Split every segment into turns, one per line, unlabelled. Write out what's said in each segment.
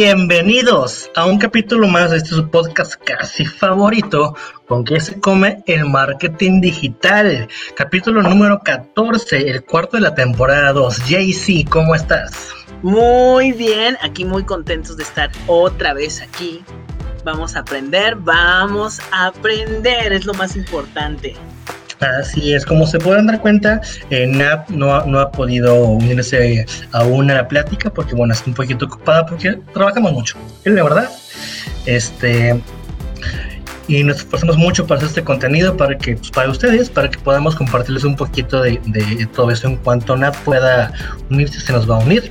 Bienvenidos a un capítulo más de este su podcast casi favorito, con que se come el marketing digital. Capítulo número 14, el cuarto de la temporada 2. JC, ¿cómo estás?
Muy bien, aquí muy contentos de estar otra vez aquí. Vamos a aprender, vamos a aprender, es lo más importante.
Así es, como se pueden dar cuenta, eh, Nat no, ha podido unirse aún a la plática porque, bueno, está un poquito ocupada porque trabajamos mucho, es la verdad. Este, y nos esforzamos mucho para hacer este contenido para que, pues, para ustedes, para que podamos compartirles un poquito de, de todo eso en cuanto Nat pueda unirse, se nos va a unir.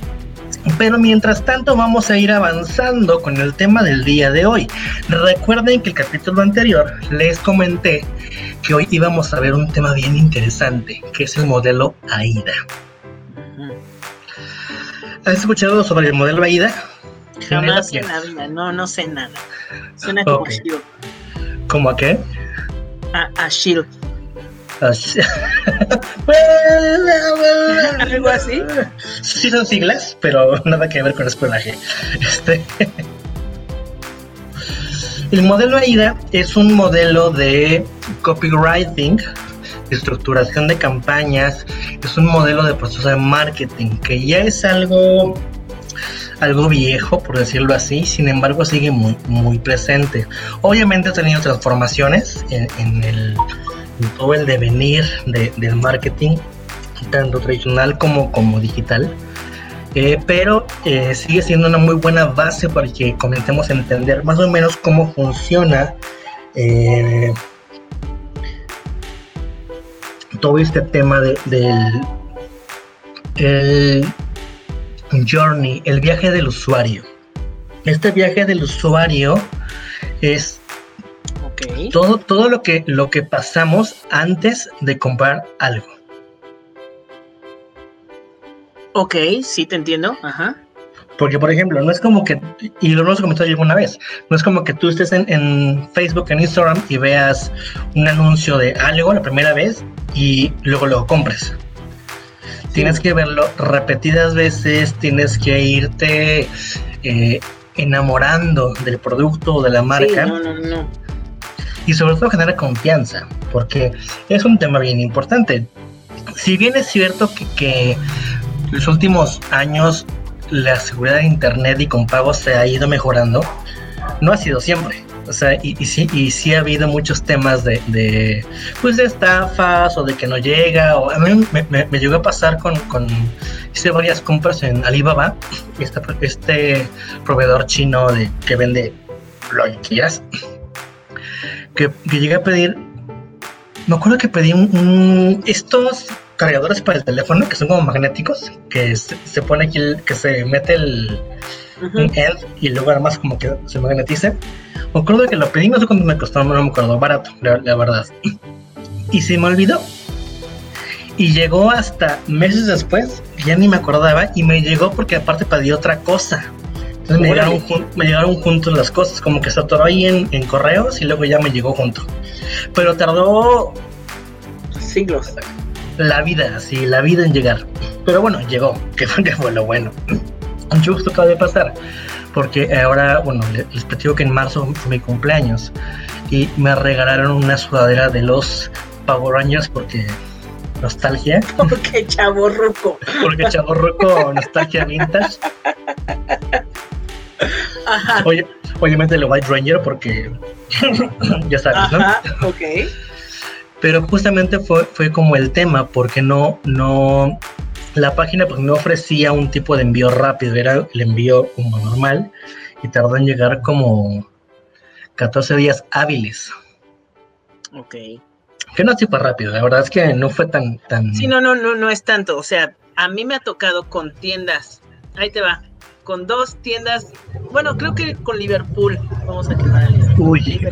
Pero mientras tanto vamos a ir avanzando con el tema del día de hoy. Recuerden que el capítulo anterior les comenté que hoy íbamos a ver un tema bien interesante, que es el modelo AIDA. ¿Has escuchado sobre el modelo AIDA?
Jamás en la vida, no, no sé nada. Suena como okay.
¿Cómo a qué?
A, a Shield.
Algo así. Sí son siglas, pero nada que ver con espionaje. Este... El modelo AIDA es un modelo de copywriting, estructuración de campañas, es un modelo de proceso de marketing que ya es algo algo viejo, por decirlo así, sin embargo sigue muy, muy presente. Obviamente ha tenido transformaciones en el todo el devenir del marketing, tanto tradicional como, como digital. Eh, pero eh, sigue siendo una muy buena base para que comencemos a entender más o menos cómo funciona eh, todo este tema de, del el journey, el viaje del usuario. Este viaje del usuario es todo, todo lo que lo que pasamos antes de comprar algo.
Ok, sí te entiendo. Ajá.
Porque, por ejemplo, no es como que, y lo hemos comentado alguna vez, no es como que tú estés en, Facebook, en Instagram y veas un anuncio de algo la primera vez y luego lo compres. Tienes que verlo repetidas veces, tienes que irte eh, enamorando del producto o de la marca.
no, no, no
y sobre todo genera confianza, porque es un tema bien importante. Si bien es cierto que, que los últimos años la seguridad de Internet y con pagos se ha ido mejorando, no ha sido siempre. O sea, y, y, sí, y sí ha habido muchos temas de, de, pues de estafas o de que no llega. O a mí me, me, me llegó a pasar con, con, hice varias compras en Alibaba, este, este proveedor chino de, que vende lo que que, llegué a pedir, me acuerdo que pedí un, estos cargadores para el teléfono que son como magnéticos, que se, pone aquí, que se mete el end y luego además como que se magnetice. Me acuerdo que lo pedí, no sé cuánto me costó, no me acuerdo, barato, la, la verdad. Y se me olvidó. Y llegó hasta meses después, ya ni me acordaba, y me llegó porque aparte pedí otra cosa. Entonces me llegaron, me llegaron, juntos las cosas, como que se atoró ahí en, en, correos y luego ya me llegó junto. Pero tardó
siglos.
La vida, sí, la vida en llegar. Pero bueno, llegó, que fue, que fue lo bueno. Mucho gusto acaba de pasar, porque ahora, bueno, les platico que en marzo fue mi cumpleaños y me regalaron una sudadera de los Power Rangers porque nostalgia.
Porque chavo roco.
Porque chavo roco, nostalgia vintage. Oye, obviamente el White Ranger porque ya sabes, ¿no?
ok.
Pero justamente fue, fue como el tema, porque no, no, la página pues no ofrecía un tipo de envío rápido, era el envío como normal y tardó en llegar como 14 días hábiles.
Ok.
Que no es súper rápido, la verdad es que no fue tan, tan...
Sí, no, no, no, no es tanto, o sea, a mí me ha tocado con tiendas, ahí te va, con dos tiendas, bueno, creo que con Liverpool, vamos a quemar el
Uy.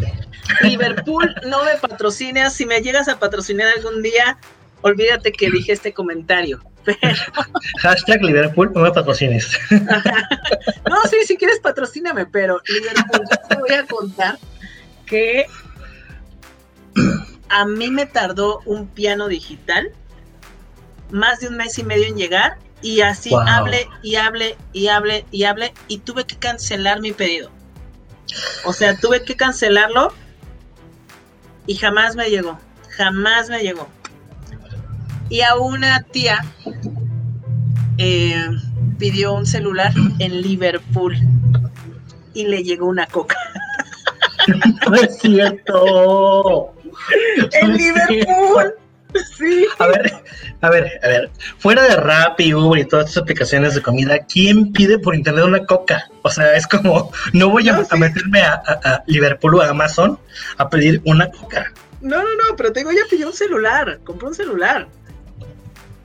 Liverpool no me patrocina, si me llegas a patrocinar algún día, olvídate que dije este comentario. Pero...
Hashtag Liverpool, no me patrocines.
no, sí, si quieres patrocíname, pero Liverpool, te voy a contar que a mí me tardó un piano digital más de un mes y medio en llegar Y así hable y hable y hable y hable y tuve que cancelar mi pedido. O sea, tuve que cancelarlo y jamás me llegó. Jamás me llegó. Y a una tía eh, pidió un celular en Liverpool y le llegó una coca.
No es cierto.
en Liverpool. Sí.
A ver, a ver, a ver. Fuera de Rappi, Uber y todas estas aplicaciones de comida, ¿quién pide por internet una coca? O sea, es como, no voy a, meterme a, Liverpool o a Amazon a pedir una coca.
No, no, no, pero tengo ya pidió un celular, compró un celular.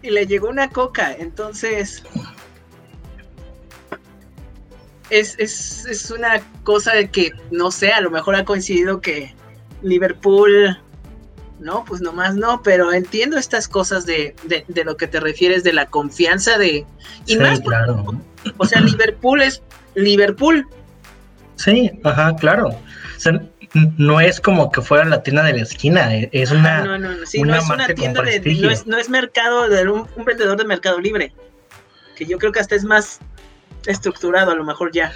Y le llegó una coca, entonces es, es, es una cosa de que, no sé, a lo mejor ha coincidido que Liverpool, no, pues nomás no, pero entiendo estas cosas de, de, lo que te refieres, de la confianza de... Y más, claro. O sea, Liverpool es Liverpool.
Sí, ajá, claro. O sea, no es como que fuera la tienda de la esquina, e, es una.
No, no, no, sí, no es una tienda de. No es, no es mercado de un, un, vendedor de Mercado Libre. Que yo creo que hasta es más estructurado a lo mejor ya.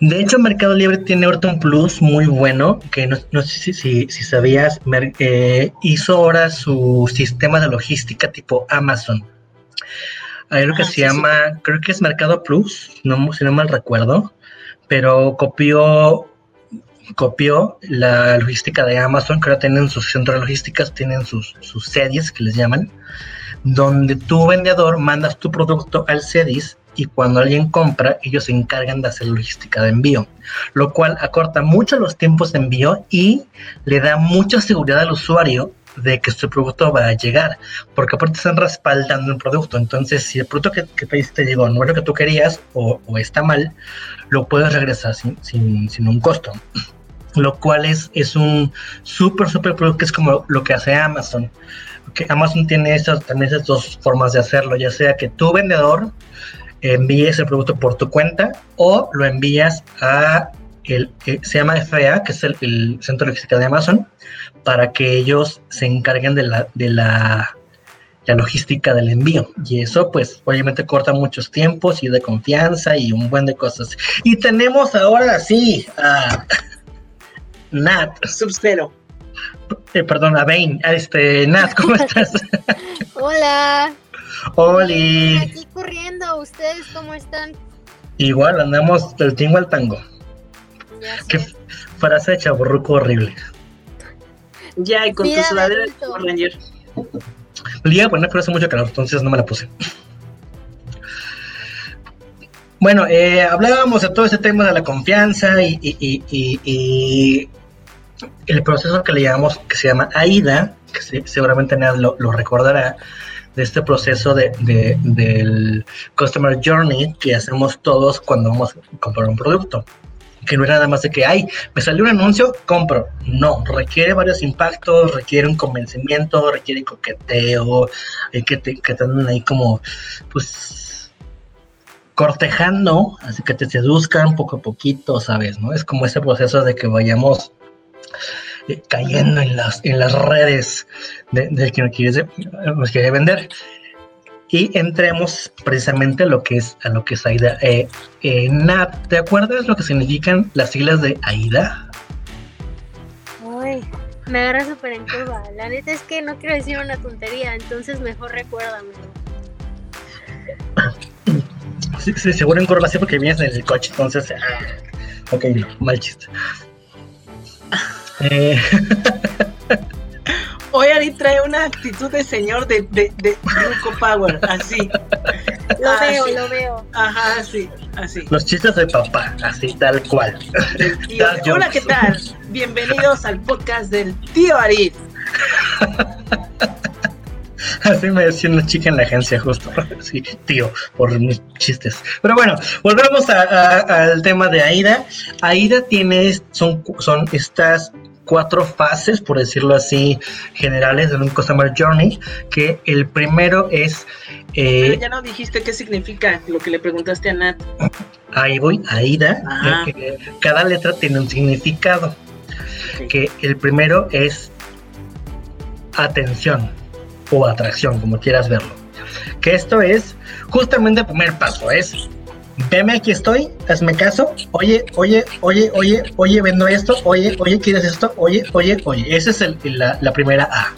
De hecho, Mercado Libre tiene ahorita un plus muy bueno, que no, sé si, si, sabías, eh, hizo ahora su sistema de logística tipo Amazon. Hay algo que ah, se llama, creo que es Mercado Plus, no, si no mal recuerdo, pero copió copió la logística de Amazon, que ahora tienen sus centros de logísticas, tienen sus, sus series que les llaman, donde tu vendedor mandas tu producto al CEDIS y cuando alguien compra, ellos se encargan de hacer logística de envío, lo cual acorta mucho los tiempos de envío y le da mucha seguridad al usuario de que su producto va a llegar, porque aparte están respaldando el producto. Entonces, si el producto que, que pediste llegó no es lo que tú querías o, está mal, lo puedes regresar sin, sin, un costo. Lo cual es, es un súper, súper producto que es como lo que hace Amazon. Que Amazon tiene esas, también esas dos formas de hacerlo, ya sea que tu vendedor envíes el producto por tu cuenta o lo envías a el, eh, se llama FAA, que es el, centro de logística de Amazon, para que ellos se encarguen de la, de la, la, logística del envío. Y eso, pues, obviamente corta muchos tiempos y de confianza y un buen de cosas. Y tenemos ahora sí a Nat.
Sub-Zero.
Eh, perdón, a Bane. Este, Nat, ¿cómo estás?
Hola.
Oli.
Aquí corriendo, ¿ustedes cómo están?
Igual, andamos del tingo al tango. Qué frase de chaburruco horrible.
Ya, y con tu sudadera de Ranger.
Le iba a poner, pero hace mucho calor, entonces no me la puse. Bueno, eh, hablábamos de todo ese tema de la confianza y, y, y, el proceso que le llamamos, que se llama AIDA, que seguramente nadie lo, lo recordará, de este proceso de, del Customer Journey que hacemos todos cuando vamos a comprar un producto. Que no es nada más de que, ay, me salió un anuncio, compro. No, requiere varios impactos, requiere un convencimiento, requiere coqueteo, hay que te, que ahí como, pues, cortejando, así que te seduzcan poco a poquito, ¿sabes? ¿No? Es como ese proceso de que vayamos eh, cayendo en las, en las redes del de que nos quiere, vender. Y entremos precisamente a lo que es, a lo que es AIDA. Eh, eh, Nat, ¿te acuerdas lo que significan las siglas de AIDA?
Uy, me agarra súper en curva. La neta es que no quiero decir una tontería, entonces mejor recuérdame.
Sí, sí, seguro en curva sí porque vienes en el coche, entonces... Ah, ok, mal chiste.
Eh. Hoy Ari trae una actitud de señor de, de, de Power, así.
Lo veo, lo veo.
Ajá, así, así.
Los chistes de papá, así tal cual.
hola, ¿qué tal? Bienvenidos al podcast del tío Ari.
Así me decía una chica en la agencia, justo. Sí, tío, por mis chistes. Pero bueno, volvemos al tema de AIDA. AIDA tiene, son, son estas cuatro fases, por decirlo así, generales de un Customer Journey, que el primero es...
Eh, Pero ya no dijiste qué significa lo que le preguntaste a Nat.
Ahí voy, AIDA. Eh, cada letra tiene un significado. Que el primero es atención o atracción, como quieras verlo. Que esto es justamente el primer paso, es veme aquí estoy, hazme caso, oye, oye, oye, oye, oye, vendo esto, oye, oye, ¿quieres esto? Oye, oye, oye. Esa es el, la, la, primera A.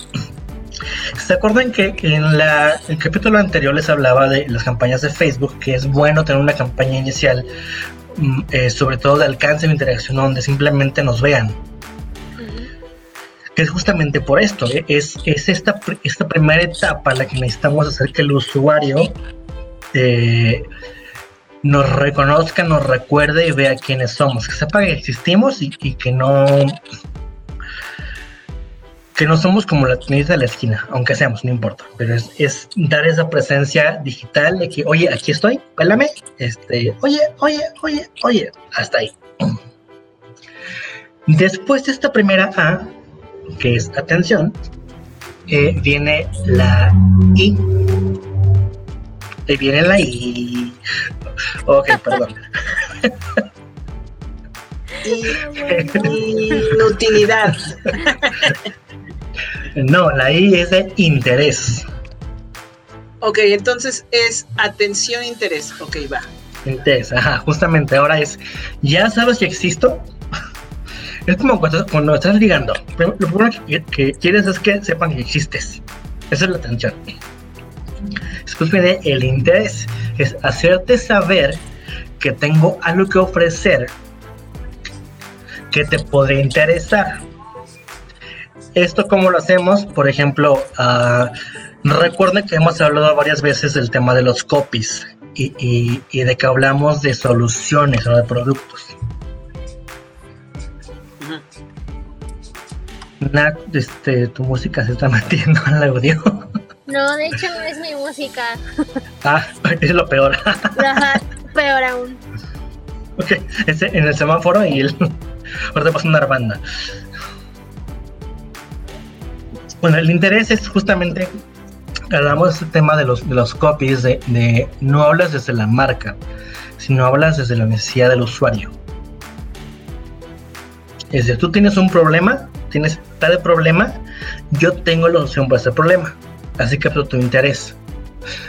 ¿Se acuerdan que en la, el capítulo anterior les hablaba de las campañas de Facebook, que es bueno tener una campaña inicial, mm, eh, sobre todo de alcance de interacción, donde simplemente nos vean? que es justamente por esto, ¿eh? es, es esta, esta primera etapa la que necesitamos hacer que el usuario eh, nos reconozca, nos recuerde y vea quiénes somos, que sepa que existimos y, que no que no somos como la tiendita de la esquina, aunque seamos, no importa, pero es, dar esa presencia digital de que, oye, aquí estoy, pélame, este, oye, oye, oye, oye, hasta ahí. Después de esta primera A, que es atención, eh, viene la I. Y viene la I. Ok, perdón.
Inutilidad.
no, la I es de interés.
Ok, entonces es atención, interés. Ok, va.
Interés, ajá, justamente ahora es, ya sabes que existo, es como cuando, estás ligando. Lo primero que, quieres es que sepan que existes. Esa es la atención. Viene el interés. Es hacerte saber que tengo algo que ofrecer que te puede interesar. Esto como lo hacemos, por ejemplo, uh, recuerden que hemos hablado varias veces del tema de los copies y, y de que hablamos de soluciones o de productos. Nat, este, tu música se está metiendo al audio.
No, de hecho no es mi música.
Ah, es lo peor.
peor aún.
Ok, en el semáforo y el. Ahora pasa una banda. Bueno, el interés es justamente. Hablamos de este tema de los, de los copies, de, de no hablas desde la marca, sino hablas desde la necesidad del usuario. Es decir, tú tienes un problema, tienes tal problema, yo tengo la solución para ese problema. Así por tu interés.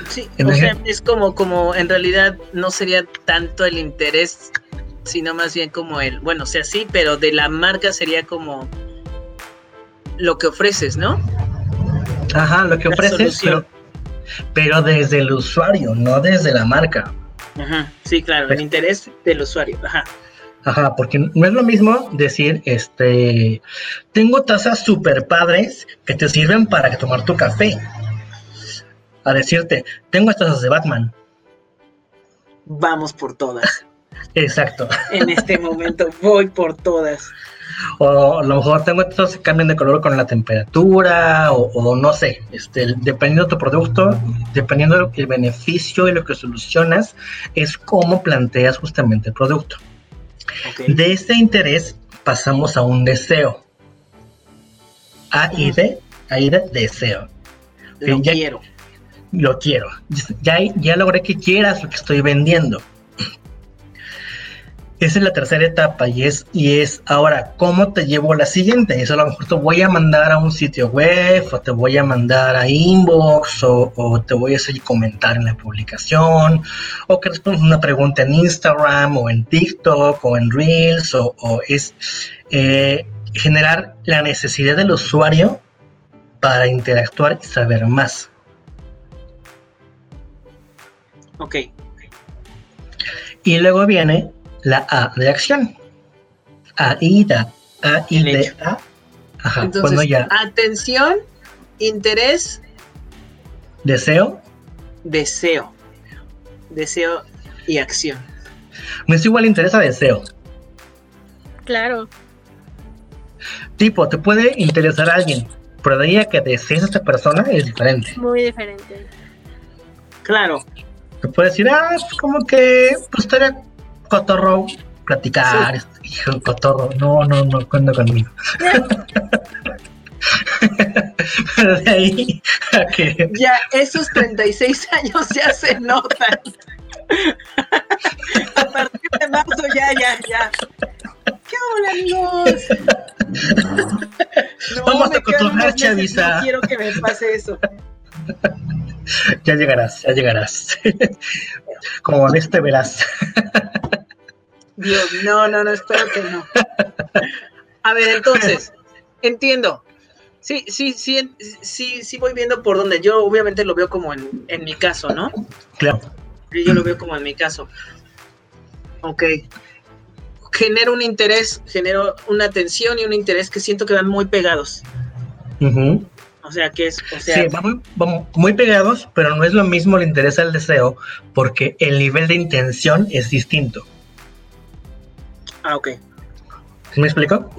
Sí, o sea, es como, como en realidad no sería tanto el interés, sino más bien como el, bueno, o sea, sí, pero de la marca sería como lo que ofreces, ¿no?
Ajá, lo que ofreces, pero, pero, desde el usuario, no desde la marca.
Ajá, sí, claro, el interés del usuario, ajá.
Ajá, porque no es lo mismo decir, este, tengo tazas super padres que te sirven para tomar tu café. A decirte, tengo tazas de Batman.
Vamos por todas.
Exacto.
En este momento voy por todas.
O a lo mejor tengo estos que cambian de color con la temperatura, o, no sé, este, dependiendo de tu producto, dependiendo del beneficio y lo que solucionas, es cómo planteas justamente el producto. De ese interés pasamos a un deseo. A y de, a y de deseo.
Lo quiero.
Lo quiero. Ya, ya logré que quieras lo que estoy vendiendo. Esa es la tercera etapa y es, y es ahora, ¿cómo te llevo la siguiente? Eso a lo mejor te voy a mandar a un sitio web o te voy a mandar a inbox o, te voy a hacer comentar en la publicación o que respondas una pregunta en Instagram o en TikTok o en Reels o, es eh, generar la necesidad del usuario para interactuar y saber más.
Ok.
Y luego viene la A de acción. AIDA, A, I, D, A.
Ajá, Entonces, ya. Atención, interés.
Deseo.
Deseo. Deseo y acción.
Me es igual interés a deseo.
Claro.
Tipo, te puede interesar a alguien, pero de ahí a que desees a esta persona es diferente.
Muy diferente.
Claro.
Te puede decir, ah, pues como que pues estaría cotorro platicar, hijo cotorro, no, no, no, cuenta conmigo. Pero de ahí a que...
Ya, esos 36 años ya se notan. a partir de marzo ya, ya, ya. ¿Qué hola amigos?
Vamos a cotorrear, Chavisa.
No quiero que me pase eso.
ya llegarás, ya llegarás. Como ves te verás.
Dios, no, no, no, espero que no. A ver, entonces, entiendo. Sí, sí, sí, sí, sí voy viendo por donde yo obviamente lo veo como en, en mi caso, ¿no?
Claro.
Yo lo veo como en mi caso. Ok. Genero un interés, genero una atención y un interés que siento que van muy pegados. O sea, que es. O sea,
sí, vamos, vamos muy pegados, pero no es lo mismo el interés al deseo, porque el nivel de intención es distinto.
Ah, ok.
¿Sí me explico?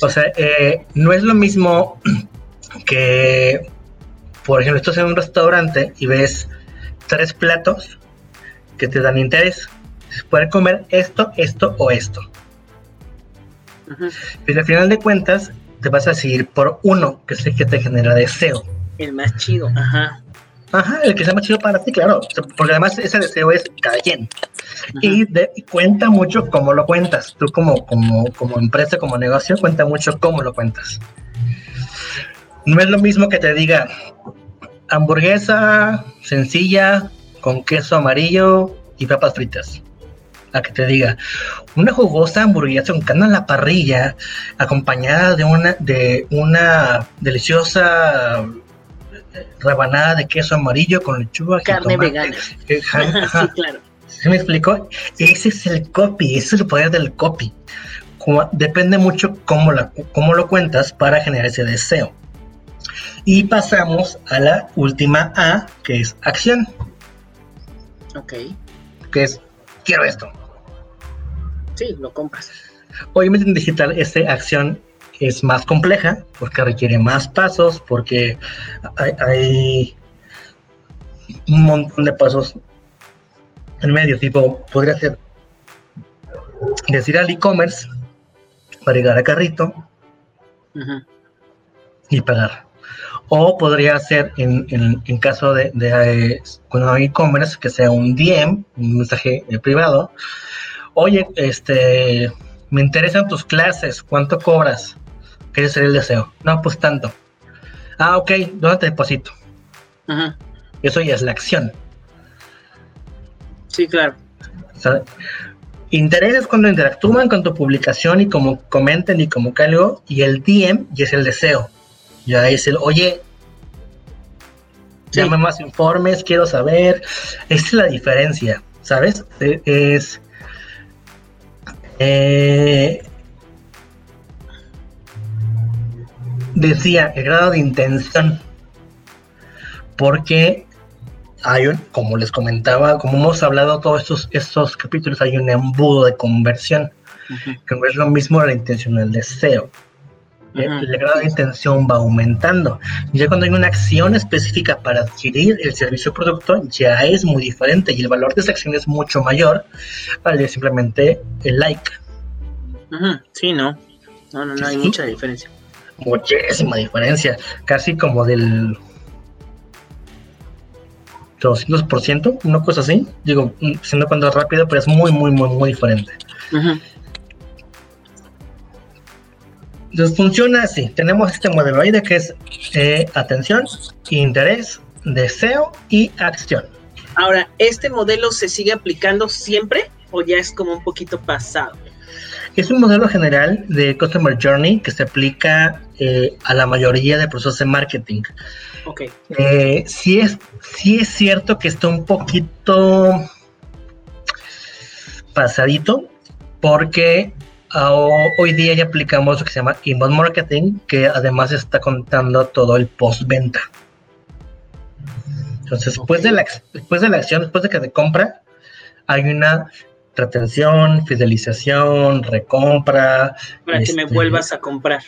O sea, eh, no es lo mismo que, por ejemplo, estás en un restaurante y ves tres platos que te dan interés. Poder comer esto, esto o esto. Pero al final de cuentas, te vas a seguir por uno, que es el que te genera deseo.
El más chido, ajá.
Ajá, el que sea más chido para ti, claro. Porque además ese deseo es cada quien. Y, cuenta mucho cómo lo cuentas. Tú como, como, como empresa, como negocio, cuenta mucho cómo lo cuentas. No es lo mismo que te diga hamburguesa sencilla con queso amarillo y papas fritas. A que te diga una jugosa hamburguesa con carne en la parrilla acompañada de una, de una deliciosa rebanada de queso amarillo con lechuga.
Carne vegana.
Eh, sí, claro. ¿Se me explicó? Ese es el copy, ese es el poder del copy. depende mucho cómo, la, cómo lo cuentas para generar ese deseo. Y pasamos a la última A, que es acción.
Ok.
Que es, quiero esto.
Sí, lo compras.
Obviamente en digital esta acción es más compleja porque requiere más pasos, porque hay, un montón de pasos en medio, tipo, podría ser decir al e-commerce para llegar a carrito y pagar. O podría ser en, en, caso de, de eh, cuando hay e-commerce que sea un DM, un mensaje eh, privado. Oye, este, me interesan tus clases, ¿cuánto cobras? ¿Qué sería el deseo? No, pues tanto. Ah, ok, ¿dónde te deposito? Eso ya es la acción.
Sí, claro.
interés es cuando interactúan con tu publicación y como comenten y como algo, y el DM ya es el deseo. Ya es el, oye, llame más informes, quiero saber. Esa es la diferencia, ¿sabes? E, es. Eh, decía el grado de intención, porque hay un, como les comentaba, como hemos hablado todos estos, estos capítulos, hay un embudo de conversión, que no es lo mismo la intención el deseo. El, grado de intención va aumentando. Ya cuando hay una acción específica para adquirir el servicio o producto, ya es muy diferente y el valor de esa acción es mucho mayor al simplemente el like.
Sí, no. No, no, no hay mucha diferencia
muchísima diferencia, casi como del 200%, una cosa así. Digo, siendo cuando es rápido, pero es muy, muy, muy, muy diferente. Entonces funciona así. Tenemos este modelo ahí de que es eh, atención, interés, deseo y acción.
Ahora, ¿este modelo se sigue aplicando siempre o ya es como un poquito pasado?
Es un modelo general de Customer Journey que se aplica eh, a la mayoría de procesos de marketing.
Ok.
Eh, sí, es, sí es cierto que está un poquito pasadito porque hoy día ya aplicamos lo que se llama inbound marketing, que además está contando todo el postventa. Entonces, después, de la, después de la acción, después de que te compra, hay una retención, fidelización, recompra.
Para que me este, vuelvas a comprar.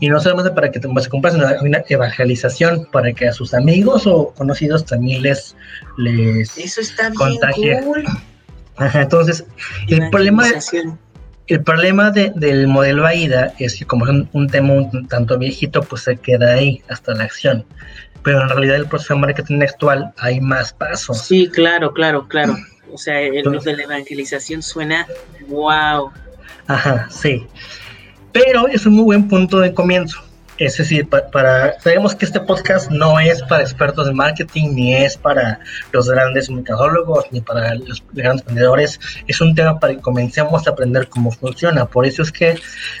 Y no solamente para que te compras, sino una evangelización para que a sus amigos o conocidos también les, les
Eso está bien Cool.
entonces, el problema, el problema del modelo AIDA es que como es un, tema un tanto viejito, pues se queda ahí hasta la acción. Pero en realidad el proceso de marketing actual hay más pasos.
Sí, claro, claro, claro. O sea, el de la evangelización suena wow.
Ajá, sí. Pero es un muy buen punto de comienzo. Es decir, para, sabemos que este podcast no es para expertos de marketing, ni es para los grandes mercadólogos, ni para los grandes vendedores. Es un tema para que comencemos a aprender cómo funciona. Por eso es que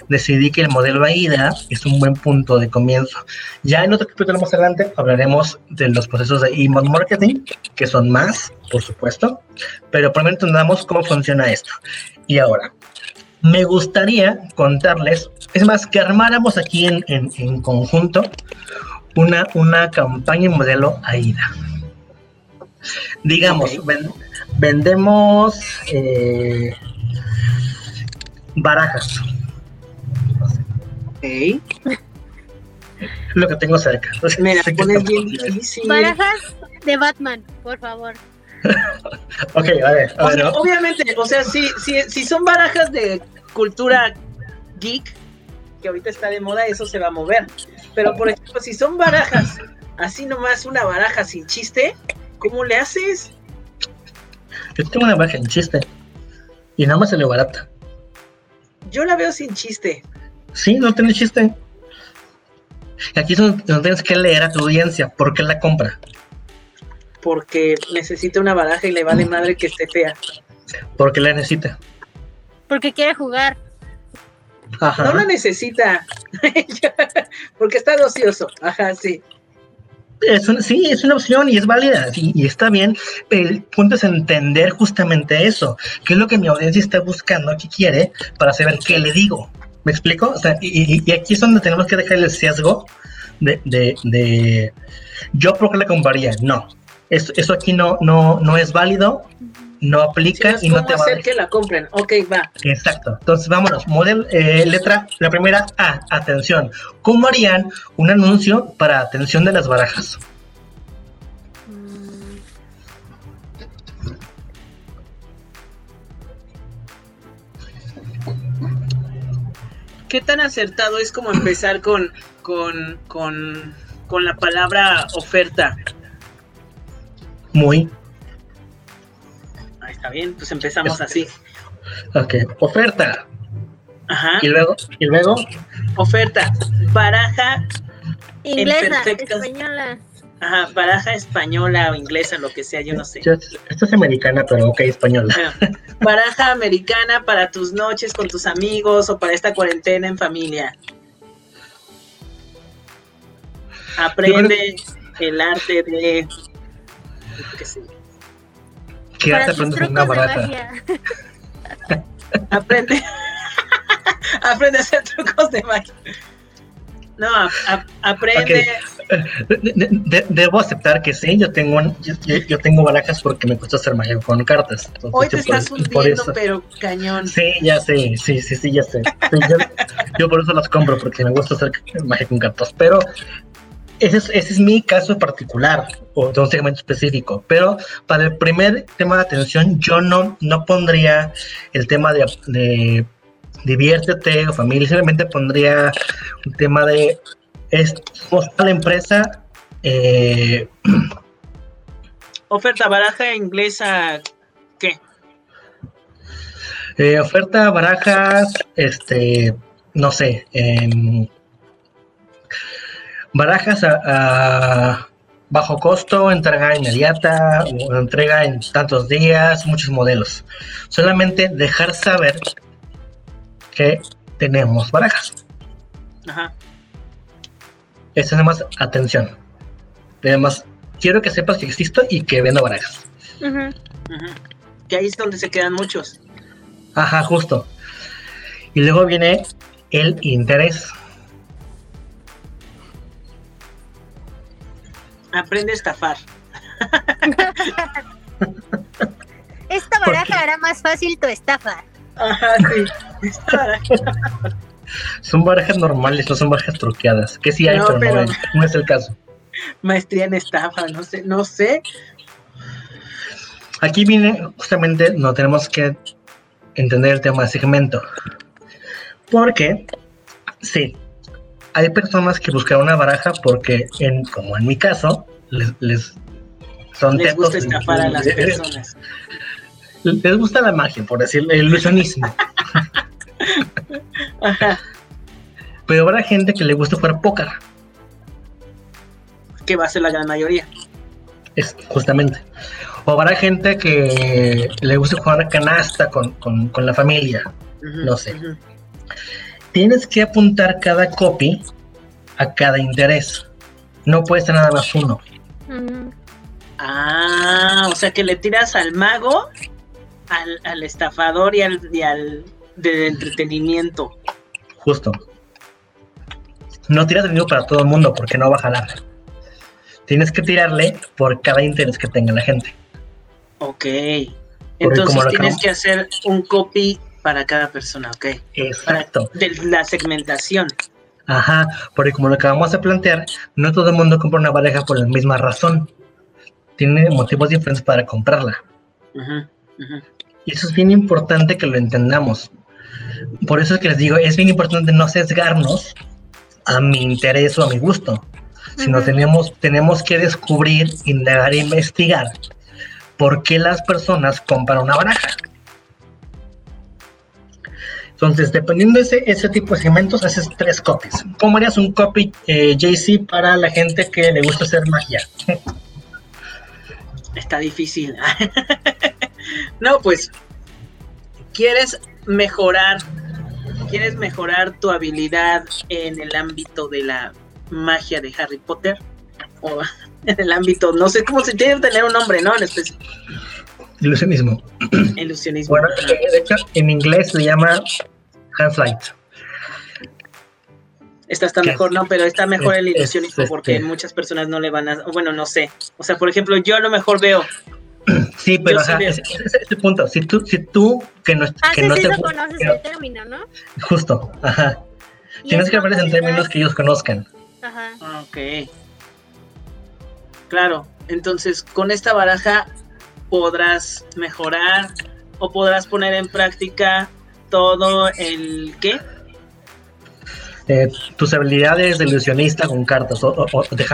decidí que el modelo AIDA es un buen punto de comienzo. Ya en otro capítulo más adelante hablaremos de los procesos de email marketing, que son más, por supuesto, pero primero entendamos cómo funciona esto. Y ahora, me gustaría contarles, es más, que armáramos aquí en, en, conjunto una, una campaña y modelo AIDA. Digamos, vendemos eh, barajas.
Okay.
Lo que tengo cerca.
Me la pones bien difícil.
Barajas de Batman, por favor.
ok, a ver.
Obviamente, o sea, si, si, si son barajas de cultura geek, que ahorita está de moda, eso se va a mover. Pero, por ejemplo, si son barajas, así nomás una baraja sin chiste, ¿cómo le haces?
Yo tengo una baraja sin chiste. Y nada más se le barata.
Yo la veo sin chiste.
Sí, no tiene chiste. Aquí es donde tienes que leer a tu audiencia por qué la compra
porque necesita una baraja y le vale madre que esté fea.
Porque la necesita.
Porque quiere jugar.
No la necesita. porque está ocioso. Ajá, sí.
Es sí, es una opción y es válida y, está bien. El punto es entender justamente eso. ¿Qué es lo que mi audiencia está buscando, qué quiere, para saber qué le digo? ¿Me explico? O sea, y, aquí es donde tenemos que dejar el sesgo de, de, de yo por qué le compraría. No, eso, aquí no, no, no es válido, no aplica y no te va a
hacer que la compren. Ok, va.
Exacto. Entonces, vámonos. Model, eh, letra, la primera A, atención. ¿Cómo harían un anuncio para atención de las barajas?
¿Qué tan acertado es como empezar con, con, con, con la palabra oferta?
Muy.
Está bien, pues empezamos así.
Ok, oferta.
Ajá.
Y luego, y luego.
Oferta, baraja.
Inglesa, española.
Ajá, baraja española o inglesa, lo que sea, yo no sé.
Esta es americana, pero ok, española.
baraja americana para tus noches con tus amigos o para esta cuarentena en familia. Aprende el arte de que sí.
¿Qué hace aprendes una baraja?
Aprende. aprende a hacer trucos de magia. No, aprende.
debo aceptar que sí, yo tengo yo, tengo barajas porque me gusta hacer magia con cartas.
Hoy te estás hundiendo, pero cañón.
Sí, ya sé, sí, sí, sí, ya sé. yo, por eso las compro, porque me gusta hacer magia con cartas. Pero ese es, ese es mi caso particular o de un segmento específico, pero para el primer tema de atención yo no, no pondría el tema de, de diviértete o familia, simplemente pondría un tema de es a la empresa. Eh,
oferta baraja inglesa, ¿qué?
Eh, oferta barajas, este, no sé, barajas a, bajo costo, entrega inmediata, o entrega en tantos días, muchos modelos. Solamente dejar saber que tenemos barajas. Ajá. Eso es más atención. Además, quiero que sepas que existo y que vendo barajas.
Que ahí es donde se quedan muchos.
Ajá, justo. Y luego viene el interés.
Aprende a estafar.
Esta baraja hará más fácil tu estafa.
Ajá, sí.
son barajas normales, no son barajas truqueadas. Que sí hay, pero, No, es el caso.
Maestría en estafa, no sé, no sé.
Aquí viene, justamente, no tenemos que entender el tema de segmento. Porque, sí, hay personas que buscan una baraja porque, en, como en mi caso, les, les son
les gusta estafar a las personas.
Les gusta la magia, por decirlo, el ilusionismo. Pero habrá gente que le gusta jugar póker.
Que va a ser la gran mayoría.
Es justamente. O habrá gente que le gusta jugar canasta con, con, con la familia.
Ujú,
No sé. Tienes que apuntar cada copy a cada interés. No puede ser nada más uno.
Ah, o sea que le tiras al mago, al, al estafador y al, y al del entretenimiento.
Justo. No tiras el mismo para todo el mundo porque no va a jalar. Tienes que tirarle por cada interés que tenga la gente.
Ok. Entonces tienes que hacer un copy para cada persona, ok.
Exacto.
De la segmentación.
Ajá, porque como lo acabamos de plantear, no todo el mundo compra una pareja por la misma razón. Tiene motivos diferentes para comprarla. Y eso es bien importante que lo entendamos. Por eso es que les digo, es bien importante no sesgarnos a mi interés o a mi gusto, sino tenemos, tenemos que descubrir, indagar e investigar por qué las personas compran una baraja. Entonces, dependiendo de ese, tipo de segmentos, haces tres copies. ¿Cómo harías un copy eh, JC para la gente que le gusta hacer magia?
Está difícil. no, pues, ¿quieres mejorar? ¿Quieres mejorar tu habilidad en el ámbito de la magia de Harry Potter? O en el ámbito, no sé cómo se que tener un nombre, ¿no? En especie,
Ilusionismo.
ilusionismo.
Bueno, de hecho, en inglés se llama Handlight.
Esta está mejor, ¿no? Pero está mejor el
Es-
ilusionismo porque
este-
muchas personas no le van a... Bueno, no sé. O sea, por ejemplo, yo a lo mejor veo...
Sí, pero ajá, ese es el punto. Si tú, si tú que no,
Ah,
que
sí,
no
sí,
te
lo conoces
pero-
el término, ¿no?
justo, ajá. Tienes
es
que hablarles en términos que ellos conozcan.
Ajá.
Ah, Ok. Claro, entonces con esta baraja podrás mejorar o podrás poner en práctica todo el qué?
Eh, tus habilidades de ilusionista con cartas o, o- o de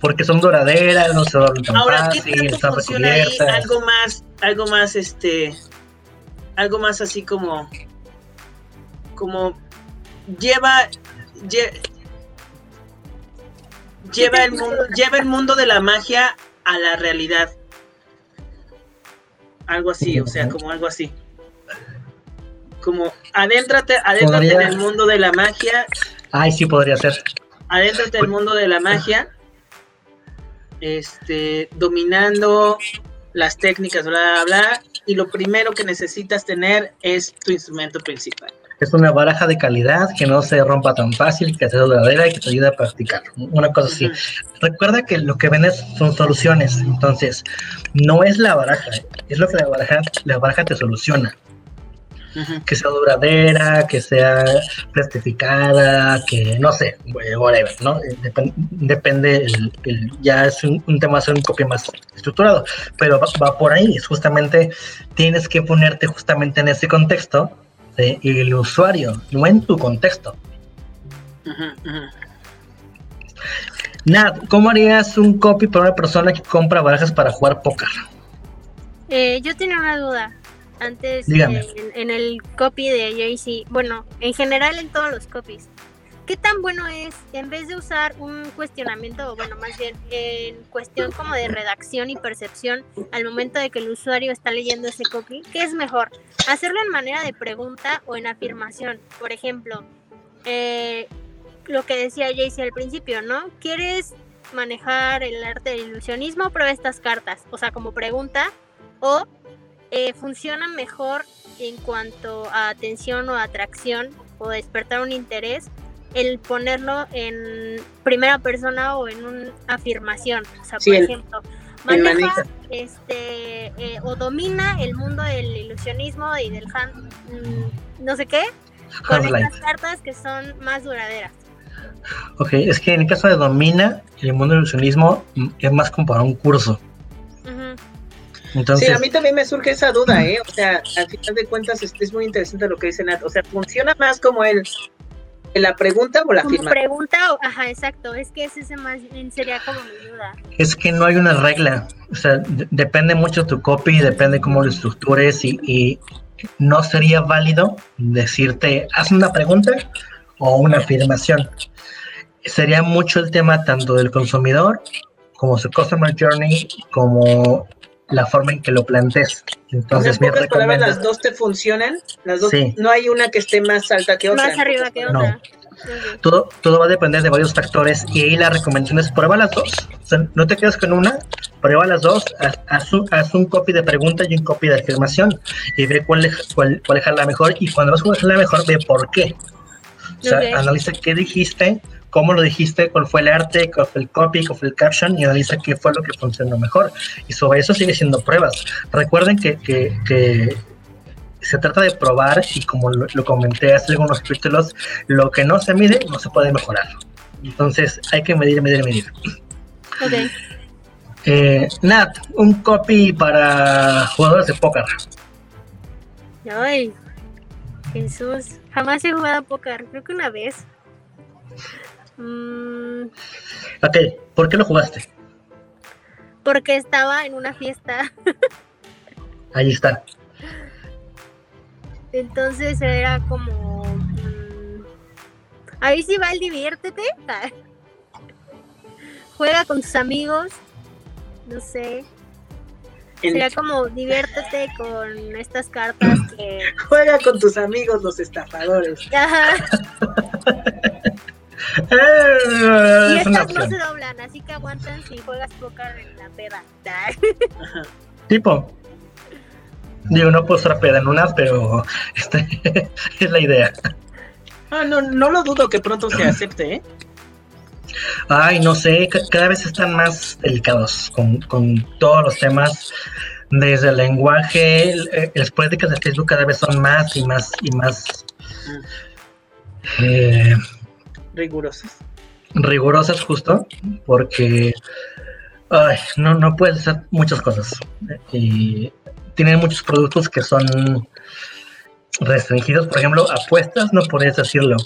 porque son duraderas, no se doblan tan
Ahora, ¿qué
fácil,
tanto
están
funciona ahí? Algo más, algo más este, algo más así como, como lleva, lle- lleva el mundo, lleva el mundo de la magia a la realidad. Algo así, o sea, como algo así. Como adéntrate, adéntrate en el mundo de la magia
Ay, sí podría ser.
adéntrate del mundo de la magia, este, dominando las técnicas, bla, bla, bla, y lo primero que necesitas tener es tu instrumento principal.
Es una baraja de calidad que no se rompa tan fácil, que sea duradera y que te ayude a practicar. Una cosa así. Recuerda que lo que vendes son soluciones, entonces no es la baraja, es lo que la baraja, la baraja te soluciona. Que sea duradera, que sea plastificada, que no sé, whatever, ¿no? Eh, depen- depende, el- el- ya es un, un tema, hacer un copia más estructurado, pero va, va por ahí, es justamente, tienes que ponerte justamente en ese contexto de el usuario, no en tu contexto.
Ujú.
Nat, ¿cómo harías un copy para una persona que compra barajas para jugar póker?
Eh, yo tenía una duda. Antes,
Dígame.
eh, en, en el copy de Jay-Z, bueno, en general en todos los copies, ¿qué tan bueno es, en vez de usar un cuestionamiento, o bueno, más bien en cuestión como de redacción y percepción al momento de que el usuario está leyendo ese copy, ¿qué es mejor? ¿Hacerlo en manera de pregunta o en afirmación? Por ejemplo, eh, lo que decía Jay-Z al principio, ¿no? ¿Quieres manejar el arte del ilusionismo? Prueba estas cartas, o sea, como pregunta, o eh, funcionan mejor en cuanto a atención o atracción o despertar un interés el ponerlo en primera persona o en una afirmación. O sea,
Sí,
por ejemplo, maneja
manejo.
este eh, o domina el mundo del ilusionismo y del hand, mm, no sé qué, con estas cartas que son más duraderas.
Ok, es que en el caso de Domina, el mundo del ilusionismo mm, es más como para un curso. Entonces,
Sí, a mí también me surge esa duda, ¿eh? O sea, al final de cuentas es, es muy interesante lo que dice Nat. O sea, funciona más como el, la pregunta o la
Como
afirmación.
pregunta, o- ajá, exacto, es que ese se más bien sería como mi duda.
es que no hay una regla. O sea, de- depende mucho de tu copy, depende cómo lo estructures y, y no sería válido decirte, haz una pregunta o una afirmación. Sería mucho el tema tanto del consumidor como su customer journey, como la forma en que lo plantees. Entonces,
en pocas palabras, las dos te funcionan, las dos, no hay una que esté más alta que otra.
Más arriba que otra. No.
Todo, todo va a depender de varios factores y ahí la recomendación es prueba las dos. no te quedes con una, prueba las dos, haz, un, copy de pregunta y un copy de afirmación y ve cuál, cuál, cuál es la mejor y cuando vas a la mejor, ve por qué. O sea, analiza qué dijiste, cómo lo dijiste, cuál fue el arte, cuál fue el copy, cuál fue el caption y analiza qué fue lo que funcionó mejor. Y sobre eso sigue siendo pruebas. Recuerden que, que, se trata de probar y como lo, comenté hace algunos capítulos, lo que no se mide no se puede mejorar. Entonces hay que medir, medir, medir.
Ok.
Eh, Nat, un copy para jugadores de póker.
Ay, Jesús, jamás he jugado a póker, creo que una vez. Mm.
Ok, ¿por qué lo jugaste?
Porque estaba en una fiesta.
Ahí está.
Entonces era como. Mm, ahí sí va el diviértete. Juega con tus amigos. No sé. Sería como diviértete con estas cartas que.
Juega con tus amigos, los estafadores.
Ajá. Eh, y estas no se doblan, así que aguantan si juegas póker en la peda.
tipo. Digo, no puedo estar peda en unas, pero este, es la idea.
Ah, no, no lo dudo que pronto se acepte, ¿eh?
Ay, no sé, cada vez están más delicados con, con todos los temas. Desde el lenguaje, eh, las políticas de Facebook cada vez son más y más y más
eh, rigurosas.
Rigurosas justo, porque ay, no, no puedes hacer muchas cosas. Y tienen muchos productos que son restringidos. Por ejemplo, apuestas no puedes decirlo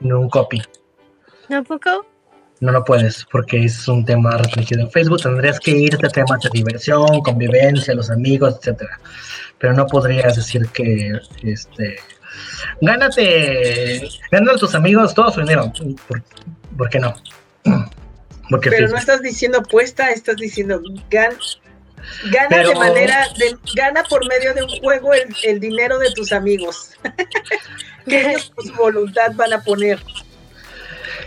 en un copy.
¿Tampoco?
No lo puedes, porque es un tema restringido en Facebook. Tendrías que irte a temas de diversión, convivencia, los amigos, etcétera. Pero no podrías decir que este gánate, gánate a tus amigos todo su dinero. ¿Por, qué no?
Porque Pero no estás diciendo apuesta, estás diciendo gan, gana de manera, de, gana por medio de un juego el, dinero de tus amigos. que ellos por su voluntad van a poner.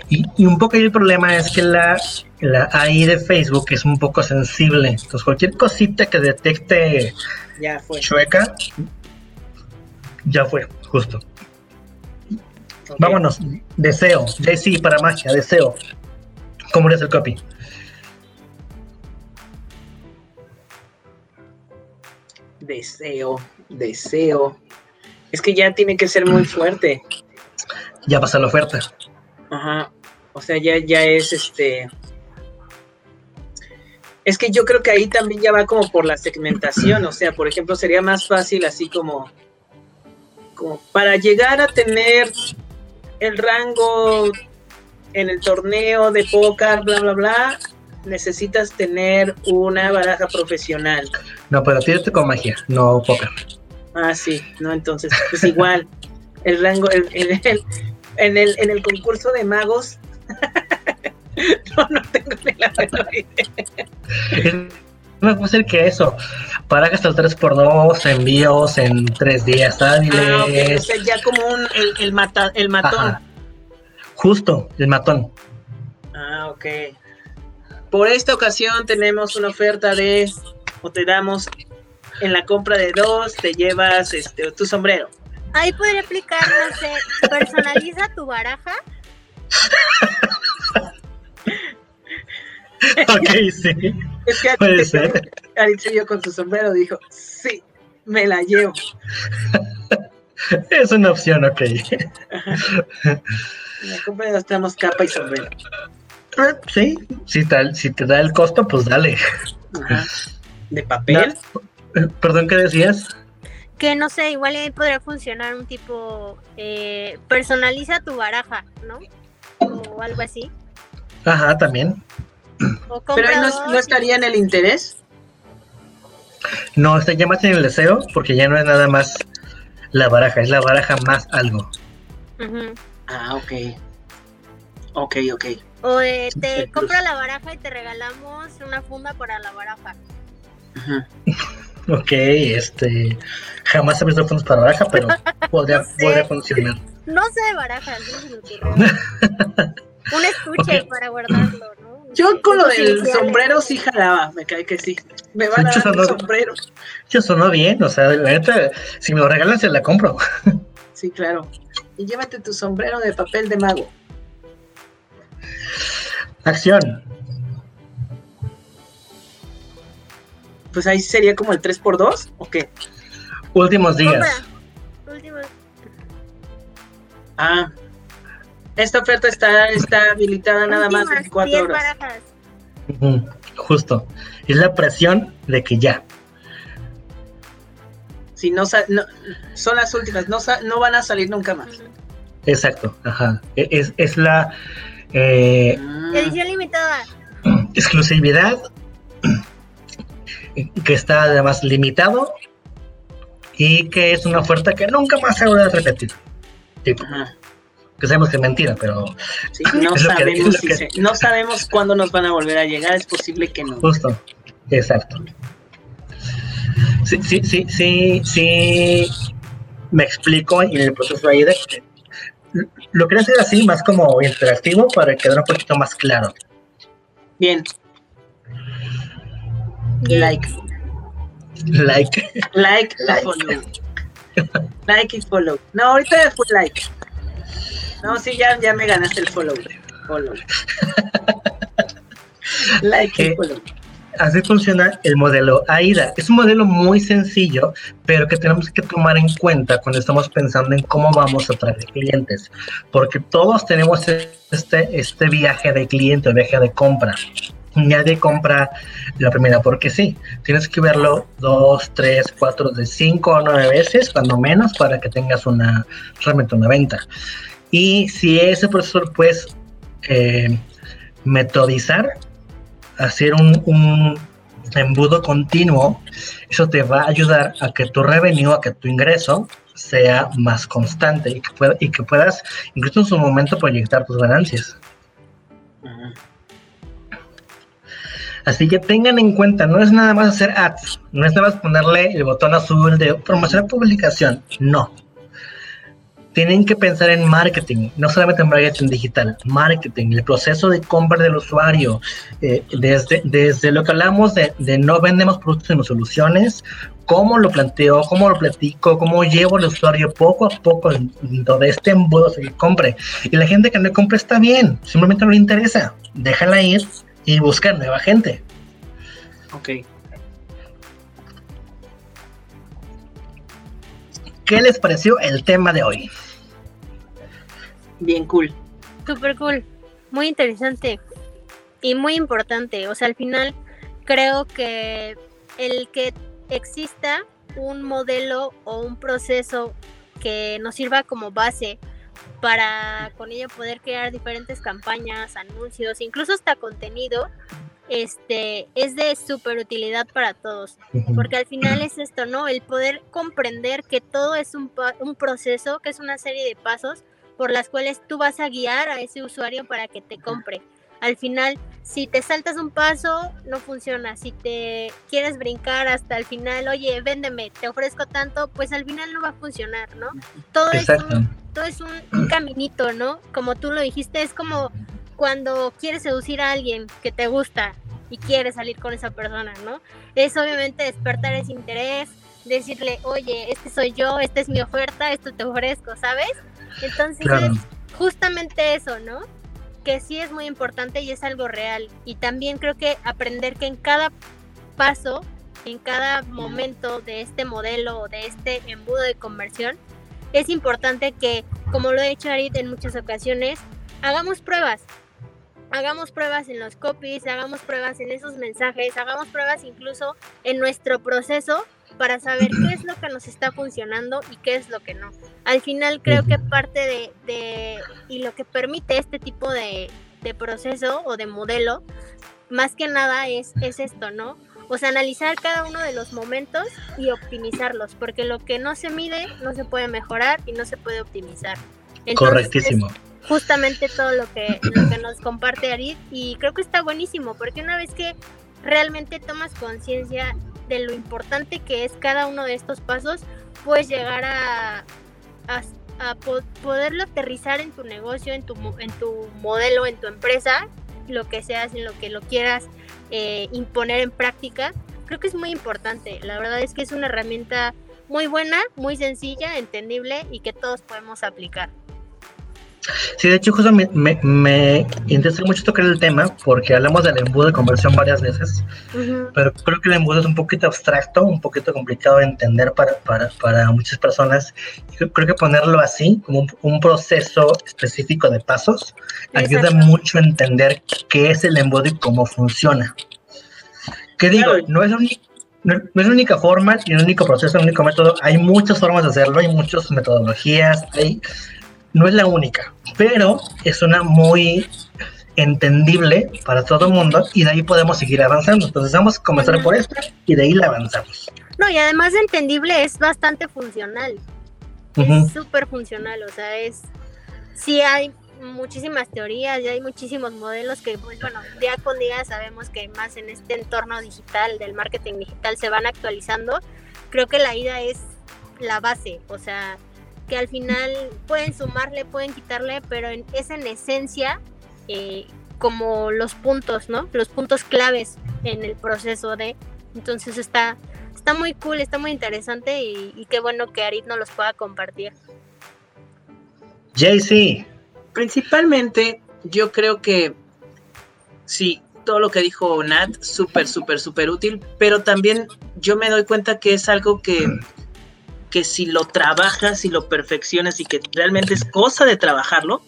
Y, un poco el problema es que la, la AI de Facebook es un poco sensible. Entonces cualquier cosita que detecte
ya fue.
chueca, ya fue, justo. Vámonos, deseo, JC para magia, deseo. ¿Cómo es el copy?
Deseo, deseo. Es que ya tiene que ser muy fuerte.
Ya pasa la oferta.
Ajá. O sea, ya, ya es este. Es que yo creo que ahí también ya va como por la segmentación. O sea, por ejemplo, sería más fácil así como. Como para llegar a tener el rango en el torneo de póker, bla, bla, bla, necesitas tener una baraja profesional.
No, pero tírate con magia, no póker.
Ah, sí, no, entonces, pues igual, el rango, el, en, el, en el concurso de magos, no, no tengo ni la menor idea.
No puede ser que eso, para gastar 3x2, envíos en 3 días hábiles. Ah,
okay. o sea, ya como un, el, el, mata, el matón.
Justo, el matón.
Ah, ok. Por esta ocasión tenemos una oferta de, o te damos en la compra de dos, te llevas este, tu sombrero.
Ahí podría aplicar, no sé, personaliza tu baraja.
ok, sí.
Es que Puede ser. vio con su sombrero dijo, sí, me la llevo.
es una opción, ok.
la compra de dos tenemos capa y sombrero.
Sí, si te, si te da el costo, pues dale.
¿De papel?
Perdón, ¿qué decías?
Que no sé, igual ahí podría funcionar un tipo, eh, personaliza tu baraja, ¿no? O algo así.
Ajá, también.
Pero no, no, estaría en el interés.
No, está ya más en el deseo, porque ya no es nada más la baraja, es la baraja más algo.
Ah, ok. Ok, ok.
O de, te compra la baraja y te regalamos una funda para la baraja.
Ajá.
Ok, este. Jamás he visto fondos para baraja, pero podría,
No sé.
podría funcionar.
No sé de barajas, no. Un estuche para guardarlo, ¿no?
Yo con lo del
Iniciales.
sombrero sí jalaba, me cae que sí. Me van a dar un
sonoro.
sombrero.
Eso sonó bien, o sea, la neta, si me lo regalan, se la compro.
Sí, claro. Y llévate tu sombrero de papel de mago.
Acción.
Pues ahí sería como el 3x2, ¿o qué?
Últimos días.
Compra. Último.
Ah. Esta oferta está, está habilitada nada más
últimas
24
10
horas.
Justo. Es la presión de que ya.
Si no, no- son las últimas, no, sa- no van a salir nunca más.
Exacto. Ajá. E- Es, es la eh,
Edición limitada.
exclusividad que está además limitado y que es una oferta que nunca más se va a repetir. Tipo, que sabemos que es mentira, pero
Sí, no,
que-
sabemos si
que-
se- no sabemos cuándo nos van a volver a llegar, es posible que no.
Justo, exacto. Sí, sí, sí, sí, sí, me explico en el proceso ahí de que lo quería hacer así, más como interactivo para quedar un poquito más claro.
Bien,
Yay.
like,
Like,
like, y
Like.
follow. Like y follow. No, ahorita fue like. No, sí, ya, ya me ganaste el follow. Follow. like y
Eh,
follow.
así funciona el modelo AIDA. Es un modelo muy sencillo, pero que tenemos que tomar en cuenta cuando estamos pensando en cómo vamos a traer clientes, porque todos tenemos este, este viaje de cliente, viaje de compra. Nadie compra la primera porque sí. Tienes que verlo dos, tres, cuatro, de cinco o nueve veces, cuando menos, para que tengas una realmente una venta. Y si ese profesor puedes eh, metodizar, hacer un, embudo continuo, eso te va a ayudar a que tu revenue, a que tu ingreso sea más constante y que, y que puedas, incluso en su momento, proyectar tus ganancias. Así que tengan en cuenta, no es nada más hacer ads, no es nada más ponerle el botón azul de promocionar publicación, no. Tienen que pensar en marketing, no solamente en marketing digital, marketing, el proceso de compra del usuario, eh, desde, desde lo que hablamos de, no vendemos productos sino soluciones, cómo lo planteo, cómo lo platico, cómo llevo al usuario poco a poco dentro de este embudo que compre. Y la gente que no compra está bien, simplemente no le interesa, déjala ir y buscar nueva gente.
Ok.
¿Qué les pareció el tema de hoy?
Bien cool.
Super cool, muy interesante y muy importante. O sea, al final creo que el que exista un modelo o un proceso que nos sirva como base para con ello poder crear diferentes campañas, anuncios, incluso hasta contenido, este es de super utilidad para todos. Porque al final es esto, ¿no? El poder comprender que todo es un, un proceso, que es una serie de pasos por las cuales tú vas a guiar a ese usuario para que te compre. Al final, si te saltas un paso, no funciona. Si te quieres brincar hasta el final, oye, véndeme, te ofrezco tanto, pues al final no va a funcionar, ¿no? Todo es
Exacto.
un, todo es un, un caminito, ¿no? Como tú lo dijiste, es como cuando quieres seducir a alguien que te gusta y quieres salir con esa persona, ¿no? Es obviamente despertar ese interés, decirle, oye, este soy yo, esta es mi oferta, esto te ofrezco, ¿sabes? Entonces
Claro.
es justamente eso, ¿no? Que sí es muy importante y es algo real. Y también creo que aprender que en cada paso, en cada momento de este modelo o de este embudo de conversión, es importante que, como lo he hecho Arit en muchas ocasiones, hagamos pruebas. Hagamos pruebas en los copies, hagamos pruebas en esos mensajes, hagamos pruebas incluso en nuestro proceso para saber qué es lo que nos está funcionando y qué es lo que no. Al final creo que parte de, de- y lo que permite este tipo de, de proceso o de modelo, más que nada es, es esto, ¿no? O sea, analizar cada uno de los momentos y optimizarlos, porque lo que no se mide no se puede mejorar y no se puede optimizar.
Correctísimo.
Justamente todo lo que, lo que nos comparte Arid y creo que está buenísimo porque una vez que realmente tomas conciencia de lo importante que es cada uno de estos pasos, puedes llegar a, poderlo aterrizar en tu negocio, en tu, en tu modelo, en tu empresa, lo que seas, en lo que lo quieras eh, imponer en práctica. Creo que es muy importante. La verdad es que es una herramienta muy buena, muy sencilla, entendible y que todos podemos aplicar.
Sí, de hecho, justo me, me, interesa mucho tocar el tema porque hablamos del embudo de conversión varias veces, pero creo que el embudo es un poquito abstracto, un poquito complicado de entender para, para, para muchas personas. Creo que ponerlo así, como un, proceso específico de pasos, ayuda mucho a entender qué es el embudo y cómo funciona. ¿Qué digo? No es un, no, es la única forma ni el único proceso, el único método. Hay muchas formas de hacerlo, hay muchas metodologías, hay no es la única, pero es una muy entendible para todo el mundo y de ahí podemos seguir avanzando. Entonces vamos a comenzar por esto y de ahí la avanzamos.
No, y además de entendible es bastante funcional. Es súper funcional, o sea, es... Sí hay muchísimas teorías y hay muchísimos modelos que, pues bueno, día con día sabemos que más en este entorno digital, del marketing digital, se van actualizando. Creo que la idea es la base, o sea, que al final pueden sumarle, pueden quitarle, pero es en esencia eh, como los puntos, ¿no? Los puntos claves en el proceso de... Entonces está, está muy cool, está muy interesante y, qué bueno que Arit nos los pueda compartir.
JC.
Principalmente yo creo que sí, todo lo que dijo Nat, súper, súper, súper útil, pero también yo me doy cuenta que es algo que que si lo trabajas y lo perfeccionas y que realmente es cosa de trabajarlo,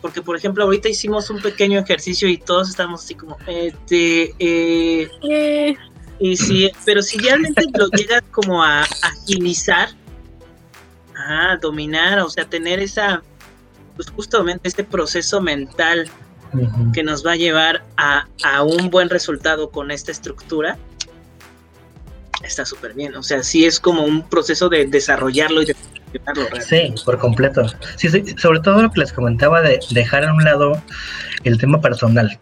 porque por ejemplo ahorita hicimos un pequeño ejercicio y todos estamos así como, este, eh, eh. y si, pero si realmente lo llegas como a agilizar, a dominar, o sea, tener esa, pues justamente este proceso mental que nos va a llevar a, a un buen resultado con esta estructura, está súper bien. O sea, sí es como un proceso de desarrollarlo y de.
Sí, por completo. Sí, sobre todo lo que les comentaba de dejar a un lado el tema personal.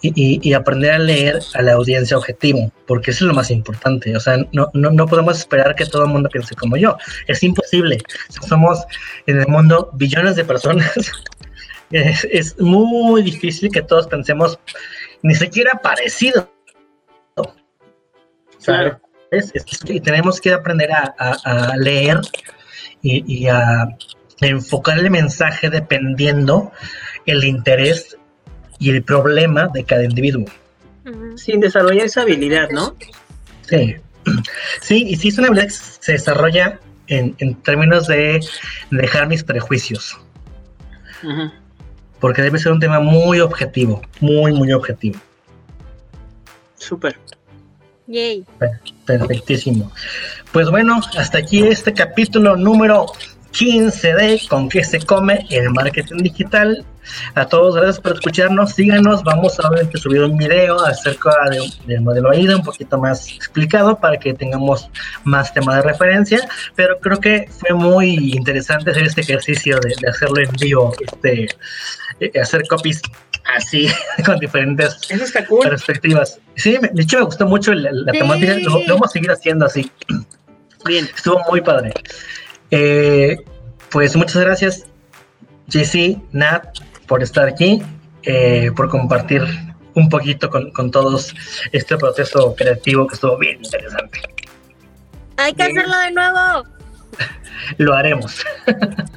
y, aprender a leer a la audiencia objetivo, porque eso es lo más importante. O sea, no, no, no podemos esperar que todo el mundo piense como yo. Es imposible. Somos en el mundo billones de personas. es, es muy difícil que todos pensemos ni siquiera parecido y tenemos que aprender a, leer y, a enfocar el mensaje dependiendo el interés y el problema de cada individuo.
Sin desarrollar esa habilidad, ¿no?
Sí. Sí, y sí es una habilidad que se desarrolla en, términos de dejar mis prejuicios. Porque debe ser un tema muy objetivo, muy, muy objetivo.
Súper.
Perfectísimo. Pues bueno, hasta aquí este capítulo número 15 de Con qué se come el marketing digital. A todos, gracias por escucharnos. Síganos. Vamos a subir un video acerca del modelo AIDA, un poquito más explicado para que tengamos más tema de referencia. Pero creo que fue muy interesante hacer este ejercicio de, hacerlo en vivo, este, eh, hacer copies así, con diferentes perspectivas. Sí, de hecho me gustó mucho la, temática, lo, vamos a seguir haciendo así. Bien. Estuvo muy padre. Eh, pues muchas gracias, JC, Nat, por estar aquí, eh, por compartir un poquito con, con, todos este proceso creativo que estuvo bien interesante.
Hay que hacerlo de nuevo.
Lo haremos.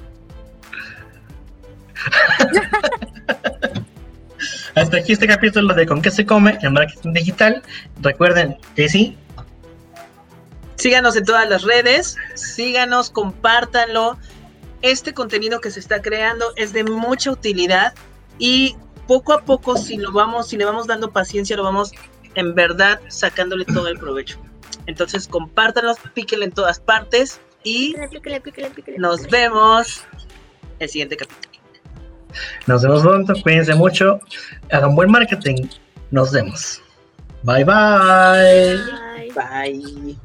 Hasta aquí este capítulo de Con qué se come el marketing digital. Recuerden que sí.
Síganos en todas las redes, síganos, compártanlo. Este contenido que se está creando es de mucha utilidad y poco a poco si lo vamos, si le vamos dando paciencia, lo vamos en verdad sacándole todo el provecho. Entonces compártanlo, píquenle en todas partes y nos vemos el siguiente capítulo.
Nos vemos pronto, cuídense mucho, hagan buen marketing, nos vemos. bye. Bye.
bye.